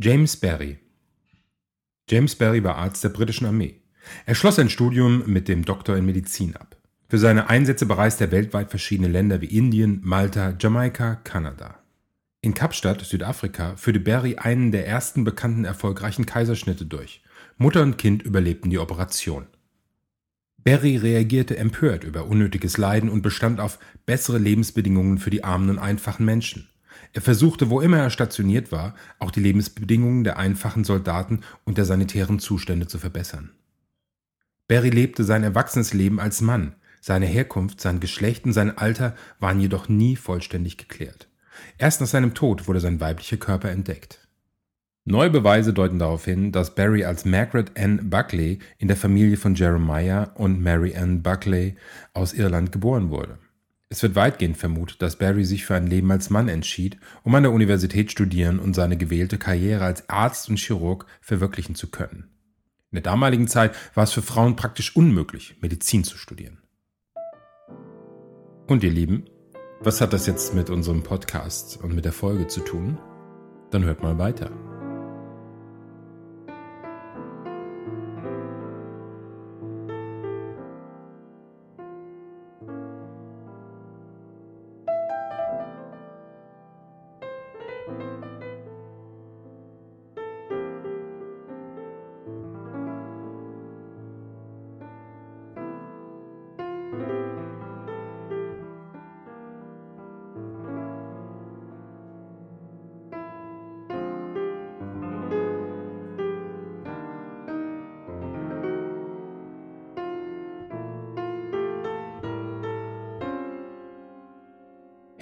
James Barry James Barry war Arzt der britischen Armee. Er schloss sein Studium mit dem Doktor in Medizin ab. Für seine Einsätze bereiste er weltweit verschiedene Länder wie Indien, Malta, Jamaika, Kanada. In Kapstadt, Südafrika, führte Barry einen der ersten bekannten erfolgreichen Kaiserschnitte durch. Mutter und Kind überlebten die Operation. Barry reagierte empört über unnötiges Leiden und bestand auf bessere Lebensbedingungen für die armen und einfachen Menschen. Er versuchte, wo immer er stationiert war, auch die Lebensbedingungen der einfachen Soldaten und der sanitären Zustände zu verbessern. Barry lebte sein erwachsenes Leben als Mann, seine Herkunft, sein Geschlecht und sein Alter waren jedoch nie vollständig geklärt. Erst nach seinem Tod wurde sein weiblicher Körper entdeckt. Neue Beweise deuten darauf hin, dass Barry als Margaret Ann Buckley in der Familie von Jeremiah und Mary Ann Buckley aus Irland geboren wurde. Es wird weitgehend vermutet, dass Barry sich für ein Leben als Mann entschied, um an der Universität studieren und seine gewählte Karriere als Arzt und Chirurg verwirklichen zu können. In der damaligen Zeit war es für Frauen praktisch unmöglich, Medizin zu studieren. Und ihr Lieben, was hat das jetzt mit unserem Podcast und mit der Folge zu tun? Dann hört mal weiter.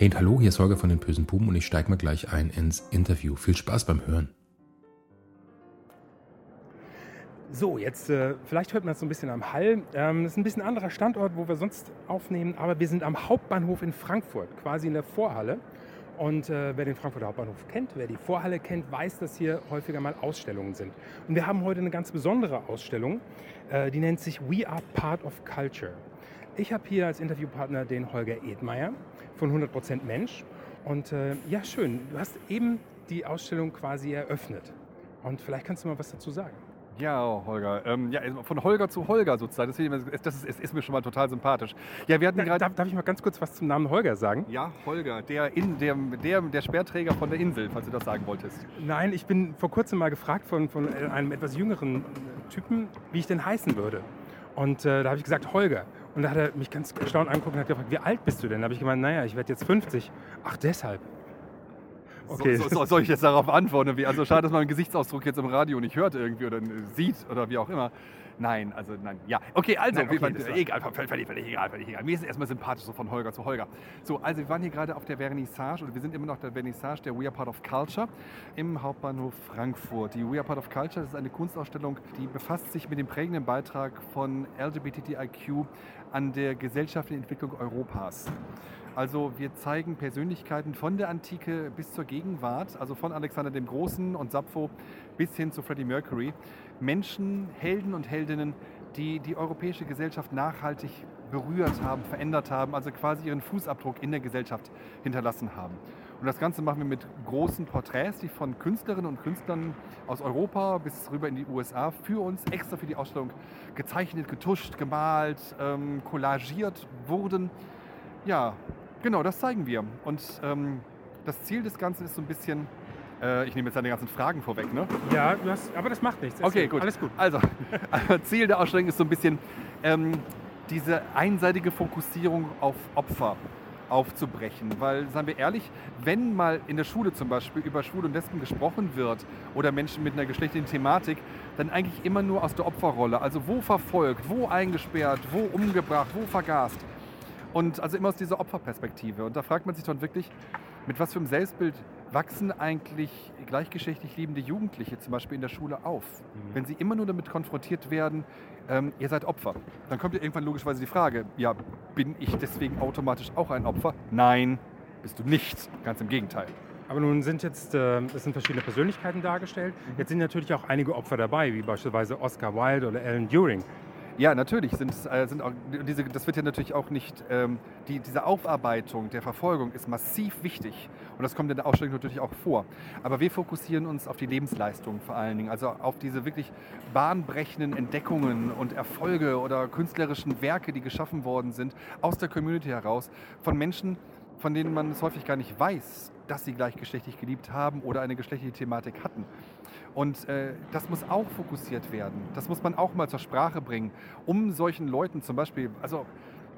Hey und hallo, hier ist Holger von den bösen Buben und ich steige mal gleich ein ins Interview. Viel Spaß beim Hören. So, jetzt äh, vielleicht hört man das so ein bisschen am Hall. Ähm, das ist ein bisschen anderer Standort, wo wir sonst aufnehmen, aber wir sind am Hauptbahnhof in Frankfurt, quasi in der Vorhalle. Und äh, wer den Frankfurter Hauptbahnhof kennt, wer die Vorhalle kennt, weiß, dass hier häufiger mal Ausstellungen sind. Und wir haben heute eine ganz besondere Ausstellung, äh, die nennt sich We Are Part of Culture. Ich habe hier als Interviewpartner den Holger Edmeier von 100% Mensch. Und äh, ja, schön, du hast eben die Ausstellung quasi eröffnet. Und vielleicht kannst du mal was dazu sagen. Ja, Holger. Ähm, ja, von Holger zu Holger sozusagen. Das, ist, das ist, mir schon mal total sympathisch. Ja, wir hatten da, darf, darf, ich mal ganz kurz was zum Namen Holger sagen? Ja, Holger, der, in, der, der, der Sperrträger von der Insel, falls du das sagen wolltest. Nein, ich bin vor kurzem mal gefragt von, von einem etwas jüngeren Typen, wie ich denn heißen würde. Und äh, da habe ich gesagt, Holger. Und da hat er mich ganz erstaunt angeguckt und hat gefragt, wie alt bist du denn? Da habe ich gemeint, naja, ich werde jetzt 50. Ach, deshalb. Okay. So, so, soll ich jetzt darauf antworten? Also schade, dass man einen Gesichtsausdruck jetzt im Radio nicht hört irgendwie oder sieht oder wie auch immer. Nein, also nein. Ja, okay, also, nein, okay, man, egal, völlig, völlig, völlig egal, völlig egal. Mir ist es erstmal sympathisch, so von Holger zu Holger. So, also wir waren hier gerade auf der Vernissage, oder wir sind immer noch der Vernissage der We Are Part of Culture im Hauptbahnhof Frankfurt. Die We Are Part of Culture ist eine Kunstausstellung, die befasst sich mit dem prägenden Beitrag von LGBTIQ an der gesellschaftlichen Entwicklung Europas. Also wir zeigen Persönlichkeiten von der Antike bis zur Gegenwart, also von Alexander dem Großen und Sappho bis hin zu Freddie Mercury. Menschen, Helden und Heldinnen, die die europäische Gesellschaft nachhaltig berührt haben, verändert haben, also quasi ihren Fußabdruck in der Gesellschaft hinterlassen haben. Und das Ganze machen wir mit großen Porträts, die von Künstlerinnen und Künstlern aus Europa bis rüber in die USA für uns extra für die Ausstellung gezeichnet, getuscht, gemalt, ähm, collagiert wurden. Ja, genau, das zeigen wir. Und ähm, das Ziel des Ganzen ist so ein bisschen, äh, ich nehme jetzt deine ganzen Fragen vorweg, ne? Ja, hast, aber das macht nichts. Okay, gut. Alles gut. Also, Ziel der Ausstellung ist so ein bisschen ähm, diese einseitige Fokussierung auf Opfer aufzubrechen. Weil, sagen wir ehrlich, wenn mal in der Schule zum Beispiel über Schwule und Lesben gesprochen wird oder Menschen mit einer geschlechtlichen Thematik, dann eigentlich immer nur aus der Opferrolle. Also wo verfolgt, wo eingesperrt, wo umgebracht, wo vergast. Und also immer aus dieser Opferperspektive. Und da fragt man sich dann wirklich, mit was für einem Selbstbild wachsen eigentlich gleichgeschlechtlich liebende Jugendliche zum Beispiel in der Schule auf? Mhm. Wenn sie immer nur damit konfrontiert werden, ähm, ihr seid Opfer, dann kommt ja irgendwann logischerweise die Frage, ja, bin ich deswegen automatisch auch ein Opfer? Nein, bist du nicht. Ganz im Gegenteil. Aber nun sind jetzt, äh, es sind verschiedene Persönlichkeiten dargestellt. Mhm. Jetzt sind natürlich auch einige Opfer dabei, wie beispielsweise Oscar Wilde oder Alan Turing. Ja, natürlich sind, äh, sind auch diese, das wird ja natürlich auch nicht, ähm, die, diese Aufarbeitung der Verfolgung ist massiv wichtig und das kommt in der Ausstellung natürlich auch vor. Aber wir fokussieren uns auf die Lebensleistung vor allen Dingen, also auf diese wirklich bahnbrechenden Entdeckungen und Erfolge oder künstlerischen Werke, die geschaffen worden sind aus der Community heraus von Menschen, von denen man es häufig gar nicht weiß, dass sie gleichgeschlechtlich geliebt haben oder eine geschlechtliche Thematik hatten. Und äh, das muss auch fokussiert werden. Das muss man auch mal zur Sprache bringen, um solchen Leuten zum Beispiel, also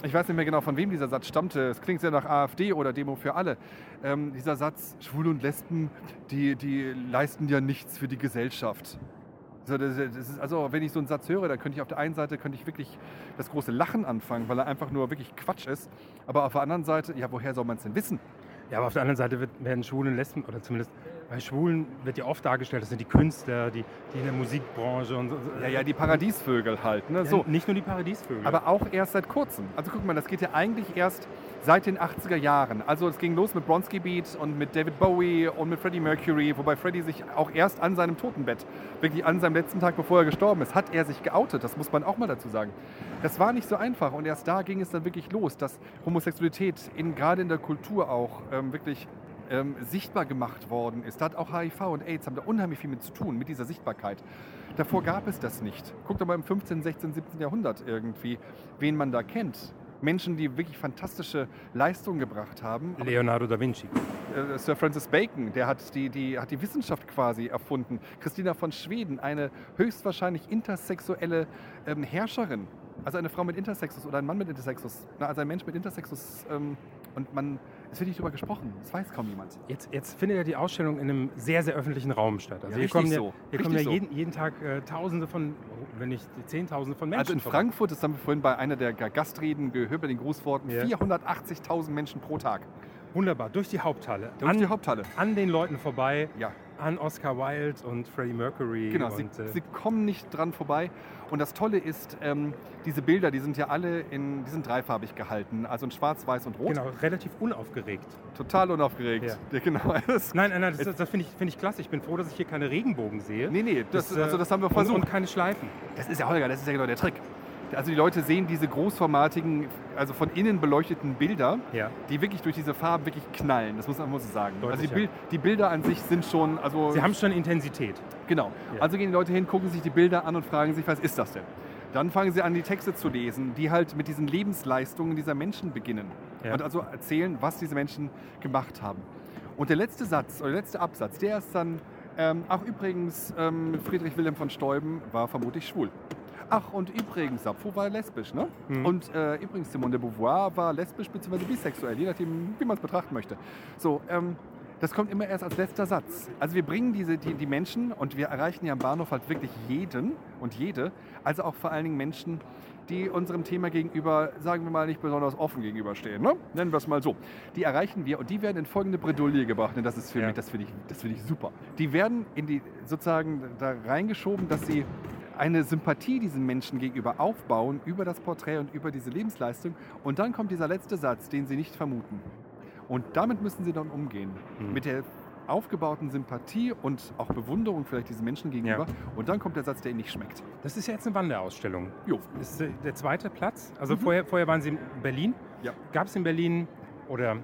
ich weiß nicht mehr genau, von wem dieser Satz stammte. Es klingt sehr nach AfD oder Demo für alle. Ähm, dieser Satz, Schwule und Lesben, die, die leisten ja nichts für die Gesellschaft. Also, das, das ist, also, wenn ich so einen Satz höre, dann könnte ich auf der einen Seite könnte ich wirklich das große Lachen anfangen, weil er einfach nur wirklich Quatsch ist. Aber auf der anderen Seite, ja, woher soll man es denn wissen? Ja, aber auf der anderen Seite wird, werden Schwulen und Lesben, oder zumindest bei Schwulen wird ja oft dargestellt, das sind die Künstler, die, die in der Musikbranche und so. Ja, ja, die Paradiesvögel halt. Ne? Ja, so. Nicht nur die Paradiesvögel. Aber auch erst seit kurzem. Also guck mal, das geht ja eigentlich erst seit den 80er Jahren. Also es ging los mit Bronski Beat und mit David Bowie und mit Freddie Mercury, wobei Freddie sich auch erst an seinem Totenbett, wirklich an seinem letzten Tag, bevor er gestorben ist, hat er sich geoutet. Das muss man auch mal dazu sagen. Das war nicht so einfach und erst da ging es dann wirklich los, dass Homosexualität in, gerade in der Kultur auch ähm, wirklich ähm, sichtbar gemacht worden ist. Da hat auch HIV und AIDS haben da unheimlich viel mit zu tun, mit dieser Sichtbarkeit. Davor gab es das nicht. Guckt doch mal im 15., 16., 17. Jahrhundert irgendwie, wen man da kennt. Menschen, die wirklich fantastische Leistungen gebracht haben. Leonardo da Vinci. Äh, Sir Francis Bacon, der hat die, die, hat die Wissenschaft quasi erfunden. Christina von Schweden, eine höchstwahrscheinlich intersexuelle ähm, Herrscherin. Also eine Frau mit Intersexus oder ein Mann mit Intersexus. Also ein Mensch mit Intersexus. Ähm, und man, es wird nicht darüber gesprochen. Das weiß kaum jemand. Jetzt, jetzt findet ja die Ausstellung in einem sehr, sehr öffentlichen Raum statt. Also ja, hier kommen ja, so. hier kommen ja jeden, jeden Tag äh, Tausende von, wenn nicht Zehntausende von Menschen. Also in vorbei. Frankfurt, das haben wir vorhin bei einer der Gastreden gehört, bei den Grußworten, ja. 480.000 Menschen pro Tag. Wunderbar, durch die Haupthalle. Durch an, die Haupthalle. An den Leuten vorbei. Ja. An Oscar Wilde und Freddie Mercury. Genau, und, sie, äh, sie, kommen nicht dran vorbei. Und das Tolle ist, ähm, diese Bilder, die sind ja alle in, die sind dreifarbig gehalten, also in schwarz, weiß und rot. Genau, relativ unaufgeregt. Total unaufgeregt. Ja. ja genau. nein, nein, nein, das, das finde ich, find ich klasse. Ich bin froh, dass ich hier keine Regenbogen sehe. Nee, nee, das, das also das haben wir versucht. Und, und keine Schleifen. Das ist ja Holger, das ist ja genau der Trick also die Leute sehen diese großformatigen, also von innen beleuchteten Bilder, ja. die wirklich durch diese Farben wirklich knallen. Das muss man muss sagen. Deutlich, also die, Bild, die, Bilder an sich sind schon, also sie haben schon Intensität. Genau. Ja. Also gehen die Leute hin, gucken sich die Bilder an und fragen sich, was ist das denn? Dann fangen sie an, die Texte zu lesen, die halt mit diesen Lebensleistungen dieser Menschen beginnen ja. und also erzählen, was diese Menschen gemacht haben. Und der letzte Satz oder der letzte Absatz, der ist dann ähm, ach übrigens, ähm, Friedrich Wilhelm von Steuben war vermutlich schwul. Ach, und übrigens, Sappho war lesbisch, ne? Mhm. Und äh, übrigens, Simone de Beauvoir war lesbisch bzw. bisexuell, je nachdem, wie man es betrachten möchte. So, ähm, das kommt immer erst als letzter Satz. Also wir bringen diese, die, die Menschen und wir erreichen ja am Bahnhof halt wirklich jeden und jede, also auch vor allen Dingen Menschen, die unserem Thema gegenüber, sagen wir mal, nicht besonders offen gegenüberstehen. Ne? Nennen wir es mal so. Die erreichen wir und die werden in folgende Bredouille gebracht. Und das ist für ja. mich, das finde ich, das ich super. Die werden in die sozusagen da reingeschoben, dass sie eine Sympathie diesen Menschen gegenüber aufbauen über das Porträt und über diese Lebensleistung. Und dann kommt dieser letzte Satz, den sie nicht vermuten. Und damit müssen sie dann umgehen. Mhm. Mit der aufgebauten Sympathie und auch Bewunderung vielleicht diesen Menschen gegenüber. Ja. Und dann kommt der Satz, der ihnen nicht schmeckt. Das ist ja jetzt eine Wanderausstellung. Jo. Das ist der zweite Platz. Also mhm. vorher, vorher waren Sie in Berlin. Ja. Gab es in Berlin oder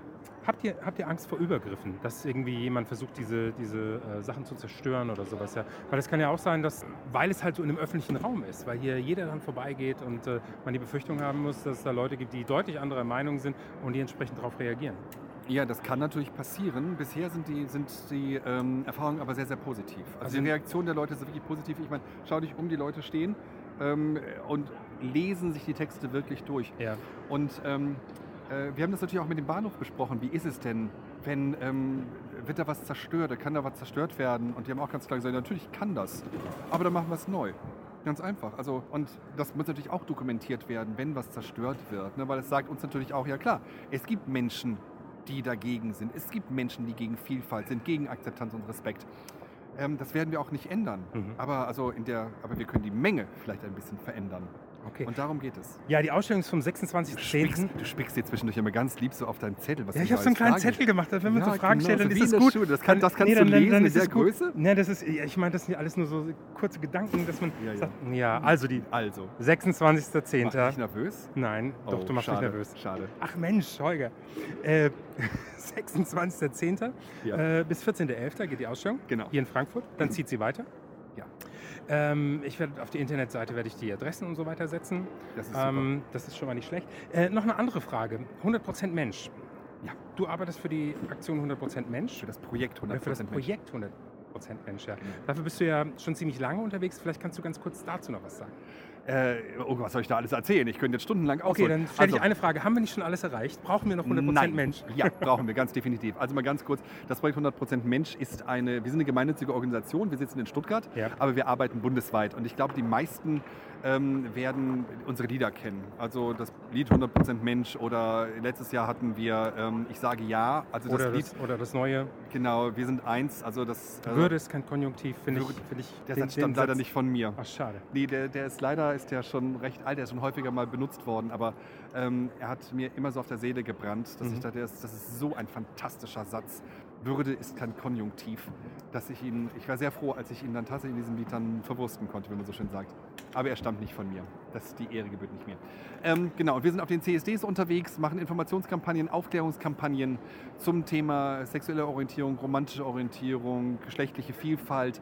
Habt ihr, habt ihr Angst vor Übergriffen, dass irgendwie jemand versucht, diese, diese äh, Sachen zu zerstören oder sowas? Ja? Weil es kann ja auch sein, dass, weil es halt so in einem öffentlichen Raum ist, weil hier jeder dann vorbeigeht und äh, man die Befürchtung haben muss, dass es da Leute gibt, die deutlich anderer Meinung sind und die entsprechend darauf reagieren. Ja, das kann natürlich passieren. Bisher sind die, sind die ähm, Erfahrungen aber sehr, sehr positiv. Also, also die Reaktion der Leute ist wirklich positiv. Ich meine, schau dich um, die Leute stehen ähm, und lesen sich die Texte wirklich durch. Ja. Und ähm, äh, wir haben das natürlich auch mit dem Bahnhof besprochen. Wie ist es denn, wenn ähm, wird da was zerstört, kann da was zerstört werden? Und die haben auch ganz klar gesagt, natürlich kann das, aber dann machen wir es neu. Ganz einfach. Also, und das muss natürlich auch dokumentiert werden, wenn was zerstört wird. Ne? Weil es sagt uns natürlich auch, ja klar, es gibt Menschen, die dagegen sind. Es gibt Menschen, die gegen Vielfalt sind, gegen Akzeptanz und Respekt. Ähm, das werden wir auch nicht ändern. Mhm. Aber, also in der, aber wir können die Menge vielleicht ein bisschen verändern. Okay. Und darum geht es. Ja, die Ausstellung ist vom 26.10. Du spickst, du spickst dir zwischendurch immer ganz lieb so auf deinen Zettel. Was ja, ich habe so einen kleinen Zettel gemacht. Wenn man ja, so Fragen genau, stellt, dann so ist das gut. Das, kann, das kannst nee, dann, du lesen dann, in der Größe? Nee, das ist, ich meine, das sind alles nur so kurze Gedanken, dass man ja, sagt, ja also die also. 26.10. Machst du dich nervös? Nein, oh, doch, du machst schade, mich nervös. Schade. Ach Mensch, Holger. Äh, 26.10. Ja. Äh, bis 14.11. geht die Ausstellung. Genau. Hier in Frankfurt. Dann zieht sie weiter. Ja. Ähm, ich werde auf die Internetseite werde ich die Adressen und so weiter setzen. Das ist, ähm, das ist schon mal nicht schlecht. Äh, noch eine andere Frage. 100% Mensch. Ja. Du arbeitest für die Aktion 100% Mensch. Für das Projekt 100% Mensch. Für das Projekt 100% Mensch, ja. Genau. Dafür bist du ja schon ziemlich lange unterwegs. Vielleicht kannst du ganz kurz dazu noch was sagen. Äh, oh, was soll ich da alles erzählen? Ich könnte jetzt stundenlang ausholen. Okay, dann stelle also, ich eine Frage. Haben wir nicht schon alles erreicht? Brauchen wir noch 100% nein. Mensch? Ja, brauchen wir, ganz definitiv. Also mal ganz kurz. Das Projekt 100% Mensch ist eine, wir sind eine gemeinnützige Organisation. Wir sitzen in Stuttgart, ja. aber wir arbeiten bundesweit. Und ich glaube, die meisten ähm, werden unsere Lieder kennen. Also das Lied 100% Mensch oder letztes Jahr hatten wir ähm, Ich sage ja. Also das oder, Lied, das, oder das neue. Genau, wir sind eins. Also das, also Würde ist kein Konjunktiv, finde ich, find ich. Der den, Satz stammt leider nicht von mir. Ach, schade. Nee, der, der ist leider ist der schon recht alt, der ist schon häufiger mal benutzt worden, aber ähm, er hat mir immer so auf der Seele gebrannt, dass mhm. ich dachte, das ist so ein fantastischer Satz. Würde ist kein Konjunktiv, dass ich ihn, ich war sehr froh, als ich ihn dann tatsächlich in diesem Lied dann verwursten konnte, wie man so schön sagt. Aber er stammt nicht von mir. Das, die Ehre gebührt nicht mir. Ähm, genau, wir sind auf den CSDs unterwegs, machen Informationskampagnen, Aufklärungskampagnen zum Thema sexuelle Orientierung, romantische Orientierung, geschlechtliche Vielfalt.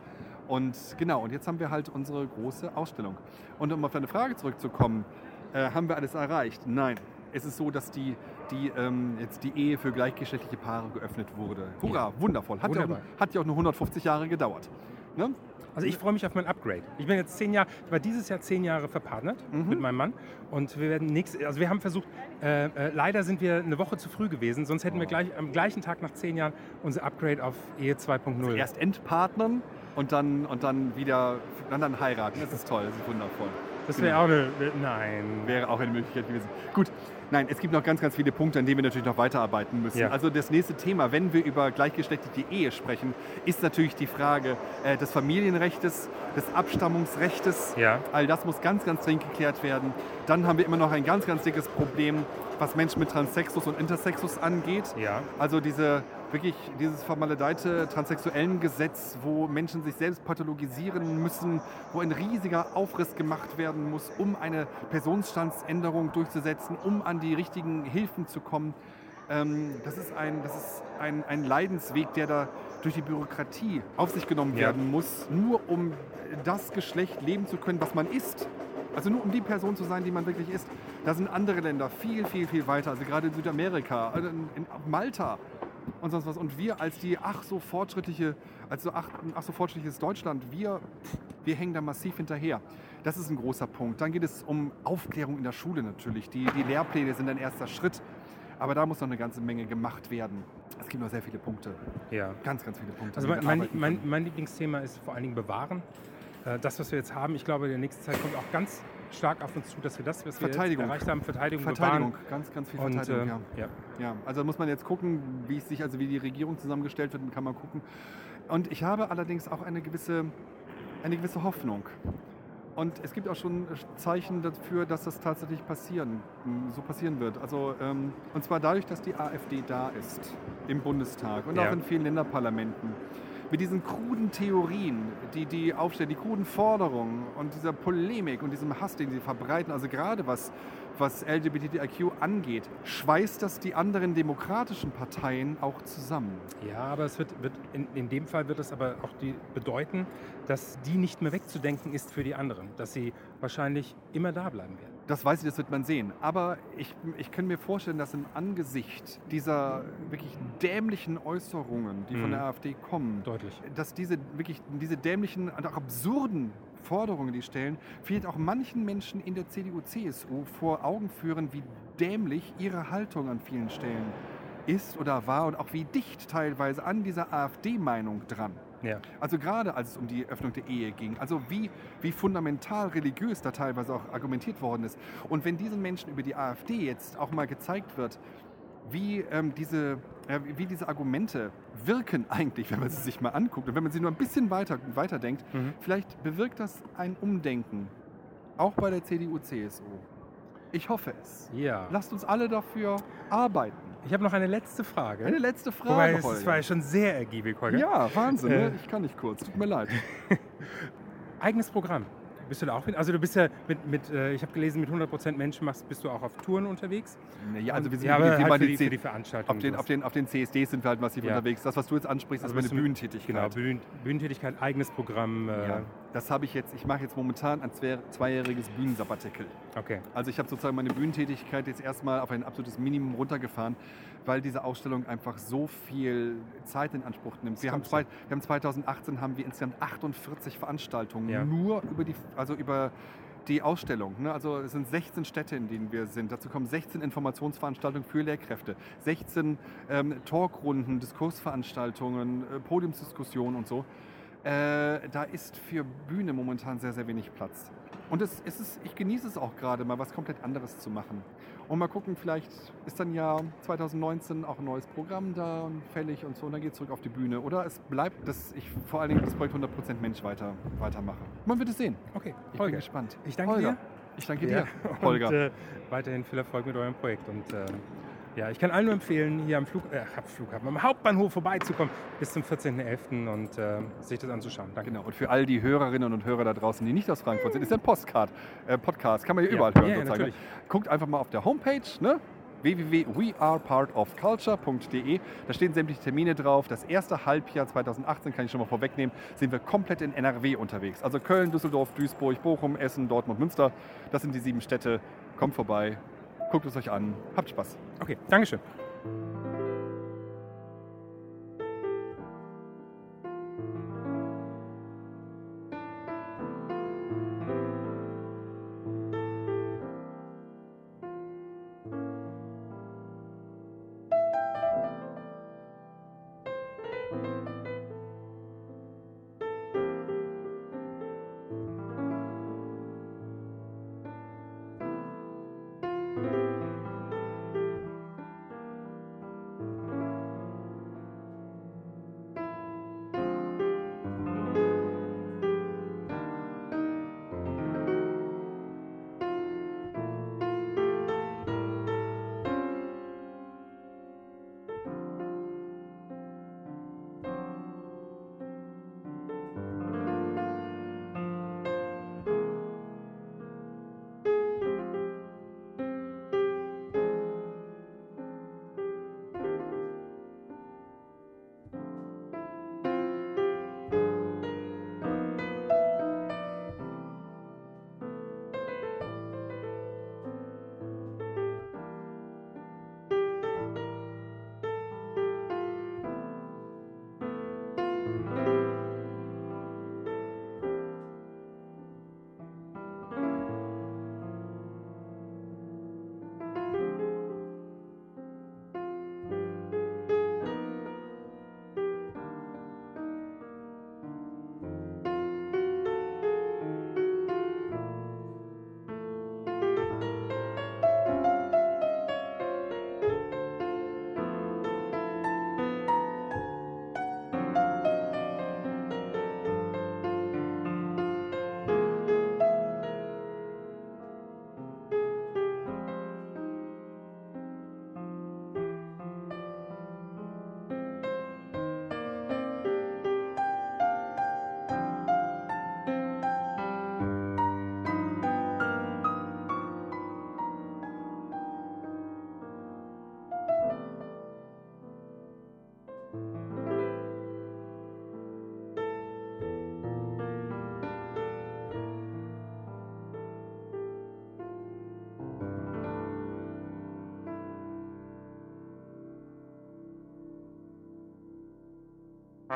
Und genau, und jetzt haben wir halt unsere große Ausstellung. Und um auf deine Frage zurückzukommen, äh, haben wir alles erreicht? Nein. Es ist so, dass die, die, ähm, jetzt die Ehe für gleichgeschlechtliche Paare geöffnet wurde. Hurra, wundervoll. Hat. Ja auch, hat ja auch nur 150 Jahre gedauert. Ne? Also ich freue mich auf mein Upgrade. Ich bin jetzt zehn Jahre, ich war dieses Jahr zehn Jahre verpartnert mhm. mit meinem Mann und wir werden nichts, also wir haben versucht, äh, äh, leider sind wir eine Woche zu früh gewesen, sonst hätten oh. wir gleich am gleichen Tag nach zehn Jahren unser Upgrade auf Ehe 2.0. Also erst entpartnern und dann, und dann wieder, dann, dann heiraten. Das ist toll, das ist wundervoll. Das wäre genau. auch eine, nein. Wäre auch eine Möglichkeit gewesen. Gut, Nein, es gibt noch ganz, ganz viele Punkte, an denen wir natürlich noch weiterarbeiten müssen. Ja. Also das nächste Thema, wenn wir über gleichgeschlechtliche Ehe sprechen, ist natürlich die Frage äh, des Familienrechts, des Abstammungsrechts. Ja. All das muss ganz, ganz dringend geklärt werden. Dann haben wir immer noch ein ganz, ganz dickes Problem, was Menschen mit Transsexus und Intersexus angeht. Ja. Also diese wirklich dieses vermaledeite transsexuellen Gesetz, wo Menschen sich selbst pathologisieren müssen, wo ein riesiger Aufriss gemacht werden muss, um eine Personenstandsänderung durchzusetzen, um an die richtigen Hilfen zu kommen. Ähm, das ist, ein, das ist ein, ein Leidensweg, der da durch die Bürokratie auf sich genommen Ja. werden muss, nur um das Geschlecht leben zu können, was man ist. Also nur um die Person zu sein, die man wirklich ist. Da sind andere Länder viel, viel, viel weiter. Also gerade in Südamerika, also in Malta und sonst was. Und wir als die ach so fortschrittliche, als so ach, ach so fortschrittliches Deutschland, wir, wir hängen da massiv hinterher. Das ist ein großer Punkt. Dann geht es um Aufklärung in der Schule natürlich. Die, die Lehrpläne sind ein erster Schritt. Aber da muss noch eine ganze Menge gemacht werden. Es gibt noch sehr viele Punkte. Ja. Ganz, ganz viele Punkte. Also mein, mein, mein, mein Lieblingsthema ist vor allen Dingen Bewahren. Äh, Das, was wir jetzt haben, ich glaube, in der nächsten Zeit kommt auch ganz stark auf uns zu, dass wir das, was wir Verteidigung. erreicht haben, Verteidigung, Verteidigung, bewahren. ganz, ganz viel Und, Verteidigung, äh, ja. ja. Ja, also muss man jetzt gucken, wie es sich, also wie die Regierung zusammengestellt wird, kann man gucken. Und ich habe allerdings auch eine gewisse, eine gewisse Hoffnung. Und es gibt auch schon Zeichen dafür, dass das tatsächlich passieren, so passieren wird. Also, ähm, und zwar dadurch, dass die AfD da ist im Bundestag und Ja. auch in vielen Länderparlamenten. Mit diesen kruden Theorien, die die aufstellen, die kruden Forderungen und dieser Polemik und diesem Hass, den sie verbreiten, also gerade was, was LGBTIQ angeht, schweißt das die anderen demokratischen Parteien auch zusammen. Ja, aber es wird, wird in, in dem Fall wird es aber auch die bedeuten, dass die nicht mehr wegzudenken ist für die anderen, dass sie wahrscheinlich immer da bleiben werden. Das weiß ich, das wird man sehen. Aber ich, ich kann mir vorstellen, dass im Angesicht dieser wirklich dämlichen Äußerungen, die von Mhm. der AfD kommen, Deutlich. dass diese wirklich diese dämlichen und auch absurden Forderungen, die stellen, vielleicht auch manchen Menschen in der CDU, CSU vor Augen führen, wie dämlich ihre Haltung an vielen Stellen ist oder war und auch wie dicht teilweise an dieser AfD-Meinung dran. Ja. Also gerade als es um die Öffnung der Ehe ging, also wie, wie fundamental religiös da teilweise auch argumentiert worden ist. Und wenn diesen Menschen über die AfD jetzt auch mal gezeigt wird, wie, ähm, diese, äh, wie diese Argumente wirken eigentlich, wenn man sie sich mal anguckt und wenn man sie nur ein bisschen weiter, weiter denkt, Mhm. vielleicht bewirkt das ein Umdenken Auch bei der CDU, CSU. Ich hoffe es. Ja. Lasst uns alle dafür arbeiten. Ich habe noch eine letzte Frage. Eine letzte Frage, Wobei, es Holger. war ja schon sehr ergiebig, Holger. Ja, Wahnsinn. Äh. Ne? Ich kann nicht kurz. Tut mir leid. Eigenes Programm. Bist du da auch mit? Also du bist ja mit, mit äh, ich habe gelesen, mit 100% Menschen machst, bist du auch auf Touren unterwegs. Ja, also wir sind ja, halt bei für, den die, für die Veranstaltung. auf den, auf, den, auf den CSDs sind wir halt massiv Ja. unterwegs. Das, was du jetzt ansprichst, Also ist meine Bühnentätigkeit. Genau, Bühnen, Bühnentätigkeit, eigenes Programm. Äh, Ja, das habe ich jetzt, ich mache jetzt momentan ein zwei- zweijähriges Bühnensabbatikel. Okay. Also ich habe sozusagen meine Bühnentätigkeit jetzt erstmal auf ein absolutes Minimum runtergefahren, weil diese Ausstellung einfach so viel Zeit in Anspruch nimmt. Wir haben, zwei, wir haben 2018 haben wir insgesamt 48 Veranstaltungen Ja. nur über die, also über die Ausstellung. Ne? Also es sind 16 Städte, in denen wir sind. Dazu kommen 16 Informationsveranstaltungen für Lehrkräfte, 16 ähm, Talkrunden, Diskursveranstaltungen, äh, Podiumsdiskussionen und so. Äh, da ist für Bühne momentan sehr, sehr wenig Platz. Und es, es ist, ich genieße es auch gerade mal, was komplett anderes zu machen. Und mal gucken, vielleicht ist dann ja 2019 auch ein neues Programm da und fällig und so, und dann geht es zurück auf die Bühne. Oder es bleibt, dass ich vor allen Dingen das Projekt 100% Mensch weiter, weitermache. Man wird es sehen. Okay, Ich Holger. bin gespannt. Ich danke Holger. dir. Ich danke Ja. dir, Holger. Und äh, weiterhin viel Erfolg mit eurem Projekt. Und ähm, ja, ich kann allen nur empfehlen, hier am Flug, äh, Flughafen, am Hauptbahnhof vorbeizukommen bis zum 14.11. und äh, sich das anzuschauen. Danke. Genau. Und für all die Hörerinnen und Hörer da draußen, die nicht aus Frankfurt sind, ist ein Postcard, äh, Podcast. Kann man ja Ja. überall hören. Ja, ja, sozusagen. natürlich. Guckt einfach mal auf der Homepage, ne? www.wearepartofculture.de. Da stehen sämtliche Termine drauf. Das erste Halbjahr 2018, kann ich schon mal vorwegnehmen, sind wir komplett in NRW unterwegs. Also Köln, Düsseldorf, Duisburg, Bochum, Essen, Dortmund, Münster. Das sind die sieben Städte. Kommt vorbei, guckt es euch an. Habt Spaß. Okay, Dankeschön.